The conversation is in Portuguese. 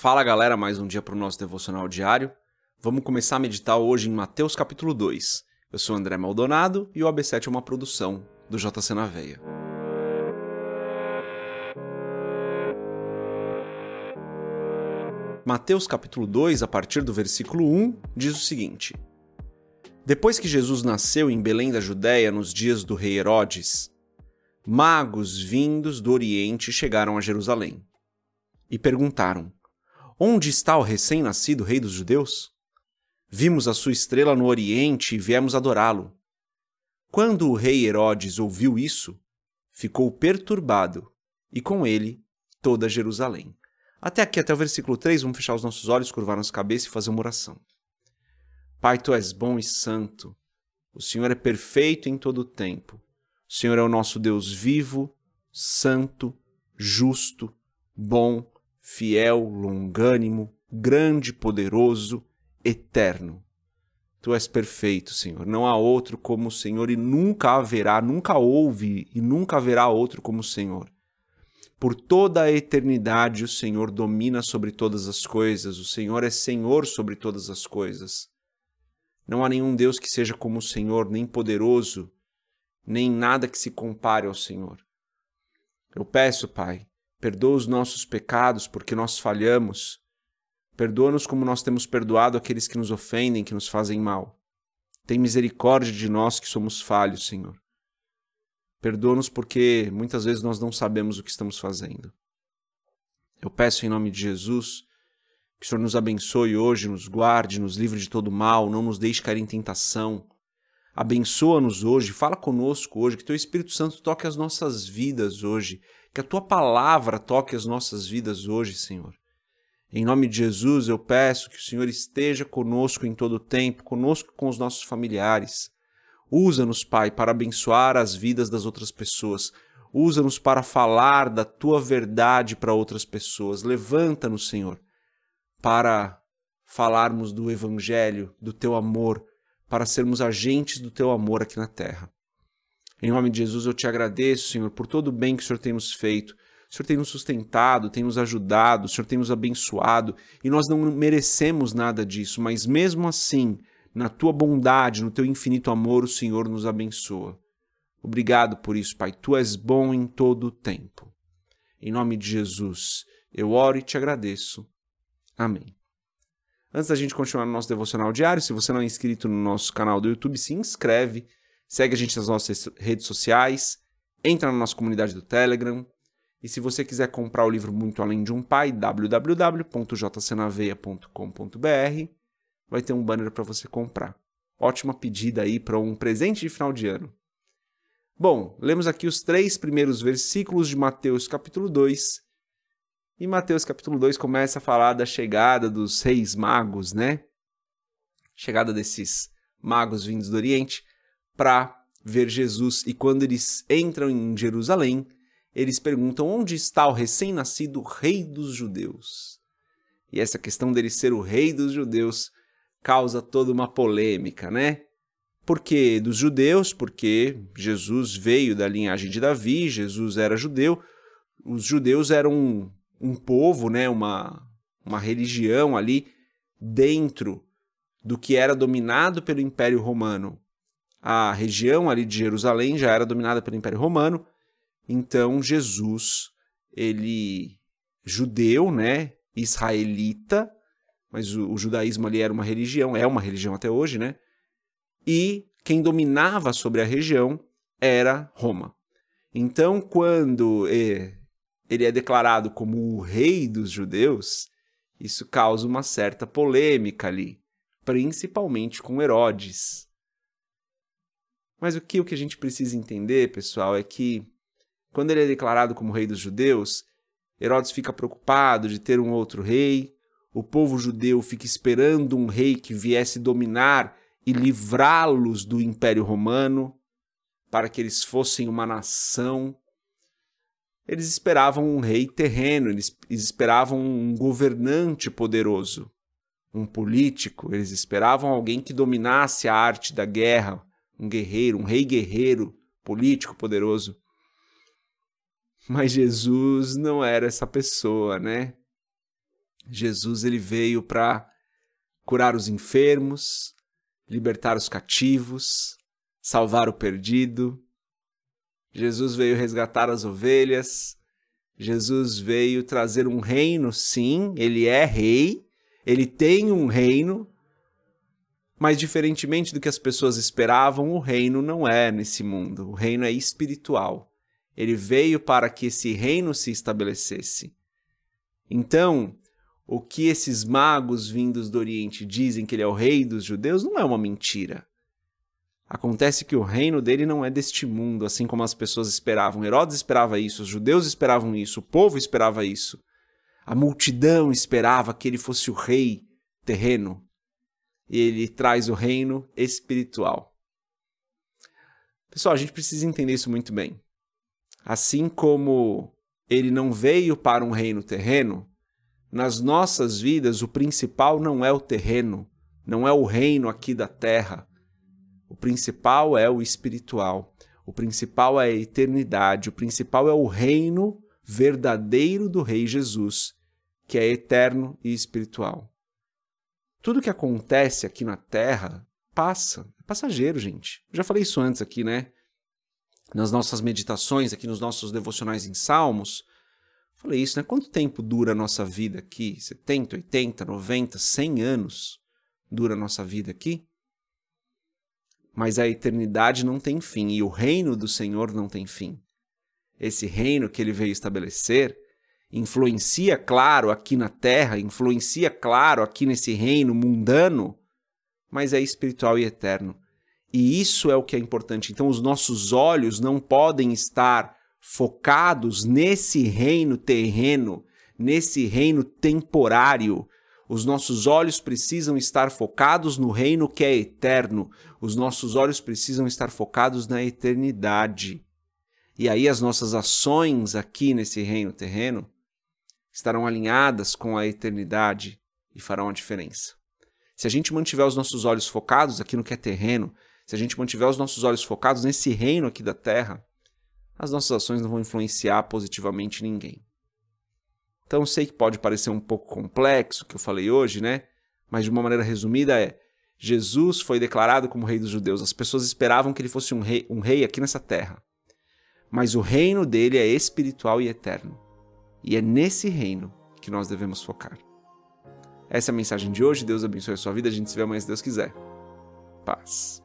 Fala galera, mais um dia para o nosso devocional diário. Vamos começar a meditar hoje em Mateus capítulo 2. Eu sou André Maldonado e o AB7 é uma produção do JC na Veia. Mateus capítulo 2, a partir do versículo 1, diz o seguinte: Depois que Jesus nasceu em Belém da Judéia nos dias do rei Herodes, magos vindos do Oriente chegaram a Jerusalém e perguntaram: Onde está o recém-nascido rei dos judeus? Vimos a sua estrela no Oriente e viemos adorá-lo. Quando o rei Herodes ouviu isso, ficou perturbado, e com ele toda Jerusalém. Até aqui, até o versículo 3, vamos fechar os nossos olhos, curvar nossa cabeça e fazer uma oração. Pai, tu és bom e santo. O Senhor é perfeito em todo o tempo. O Senhor é o nosso Deus vivo, santo, justo, bom, fiel, longânimo, grande, poderoso, eterno. Tu és perfeito, Senhor. Não há outro como o Senhor e nunca haverá, nunca houve e nunca haverá outro como o Senhor. Por toda a eternidade, o Senhor domina sobre todas as coisas, o Senhor é Senhor sobre todas as coisas. Não há nenhum Deus que seja como o Senhor, nem poderoso, nem nada que se compare ao Senhor. Eu peço, Pai, perdoa os nossos pecados porque nós falhamos. Perdoa-nos como nós temos perdoado aqueles que nos ofendem, que nos fazem mal. Tem misericórdia de nós que somos falhos, Senhor. Perdoa-nos porque muitas vezes nós não sabemos o que estamos fazendo. Eu peço em nome de Jesus que o Senhor nos abençoe hoje, nos guarde, nos livre de todo mal, não nos deixe cair em tentação. Abençoa-nos hoje, fala conosco hoje, que Teu Espírito Santo toque as nossas vidas hoje, que a Tua palavra toque as nossas vidas hoje, Senhor. Em nome de Jesus, eu peço que o Senhor esteja conosco em todo o tempo, conosco com os nossos familiares. Usa-nos, Pai, para abençoar as vidas das outras pessoas. Usa-nos para falar da tua verdade para outras pessoas. Levanta-nos, Senhor, para falarmos do Evangelho, do teu amor, para sermos agentes do teu amor aqui na terra. Em nome de Jesus, eu te agradeço, Senhor, por todo o bem que o Senhor tem nos feito. O Senhor tem nos sustentado, tem nos ajudado, o Senhor tem nos abençoado, e nós não merecemos nada disso, mas mesmo assim, na tua bondade, no teu infinito amor, o Senhor nos abençoa. Obrigado por isso, Pai. Tu és bom em todo o tempo. Em nome de Jesus, eu oro e te agradeço. Amém. Antes da gente continuar no nosso devocional diário, se você não é inscrito no nosso canal do YouTube, se inscreve, segue a gente nas nossas redes sociais, entra na nossa comunidade do Telegram. E se você quiser comprar o livro Muito Além de um Pai, www.jcnaveia.com.br vai ter um banner para você comprar. Ótima pedida aí para um presente de final de ano. Bom, lemos aqui os três primeiros versículos de Mateus capítulo 2. E Mateus capítulo 2 começa a falar da chegada dos reis magos, né? Chegada desses magos vindos do Oriente para ver Jesus. E quando eles entram em Jerusalém, eles perguntam onde está o recém-nascido rei dos judeus. E essa questão dele ser o rei dos judeus causa toda uma polêmica, né? Por que dos judeus? Porque Jesus veio da linhagem de Davi, Jesus era judeu. Os judeus eram um, um povo, né? uma, uma religião ali dentro do que era dominado pelo Império Romano. A região ali de Jerusalém já era dominada pelo Império Romano, então Jesus, ele judeu, né, israelita, mas o, o, judaísmo ali era uma religião, é uma religião até hoje, né? E quem dominava sobre a região era Roma. Então, quando é, ele é declarado como o rei dos judeus, isso causa uma certa polêmica ali, principalmente com Herodes. Mas o que, o que a gente precisa entender, pessoal, é que quando ele é declarado como rei dos judeus, Herodes fica preocupado de ter um outro rei, o povo judeu fica esperando um rei que viesse dominar e livrá-los do Império Romano, para que eles fossem uma nação. Eles esperavam um rei terreno, eles esperavam um governante poderoso, um político, eles esperavam alguém que dominasse a arte da guerra, um guerreiro, um rei guerreiro, político poderoso. Mas Jesus não era essa pessoa, né? Jesus ele veio para curar os enfermos, libertar os cativos, salvar o perdido. Jesus veio resgatar as ovelhas. Jesus veio trazer um reino, sim, ele é rei, ele tem um reino, mas diferentemente do que as pessoas esperavam, o reino não é nesse mundo, o reino é espiritual. Ele veio para que esse reino se estabelecesse. Então, o que esses magos vindos do Oriente dizem que ele é o rei dos judeus não é uma mentira. Acontece que o reino dele não é deste mundo, assim como as pessoas esperavam. Herodes esperava isso, os judeus esperavam isso, o povo esperava isso. A multidão esperava que ele fosse o rei terreno. E ele traz o reino espiritual. Pessoal, a gente precisa entender isso muito bem. Assim como ele não veio para um reino terreno, nas nossas vidas o principal não é o terreno, não é o reino aqui da terra. O principal é o espiritual. O principal é a eternidade. O principal é o reino verdadeiro do Rei Jesus, que é eterno e espiritual. Tudo que acontece aqui na terra passa, é passageiro, gente. Eu já falei isso antes aqui, né? nas nossas meditações, aqui nos nossos devocionais em Salmos, falei isso, né? Quanto tempo dura a nossa vida aqui? 70, 80, 90, 100 anos dura a nossa vida aqui? Mas a eternidade não tem fim e o reino do Senhor não tem fim. Esse reino que ele veio estabelecer influencia, claro, aqui na terra, influencia, claro, aqui nesse reino mundano, mas é espiritual e eterno. E isso é o que é importante. Então, os nossos olhos não podem estar focados nesse reino terreno, nesse reino temporário. Os nossos olhos precisam estar focados no reino que é eterno. Os nossos olhos precisam estar focados na eternidade. E aí as nossas ações aqui nesse reino terreno estarão alinhadas com a eternidade e farão a diferença. Se a gente mantiver os nossos olhos focados aqui no que é terreno, se a gente mantiver os nossos olhos focados nesse reino aqui da terra, as nossas ações não vão influenciar positivamente ninguém. Então, sei que pode parecer um pouco complexo o que eu falei hoje, né? Mas de uma maneira resumida é: Jesus foi declarado como rei dos judeus. As pessoas esperavam que ele fosse um rei, um rei aqui nessa terra. Mas o reino dele é espiritual e eterno. E é nesse reino que nós devemos focar. Essa é a mensagem de hoje. Deus abençoe a sua vida. A gente se vê amanhã se Deus quiser. Paz.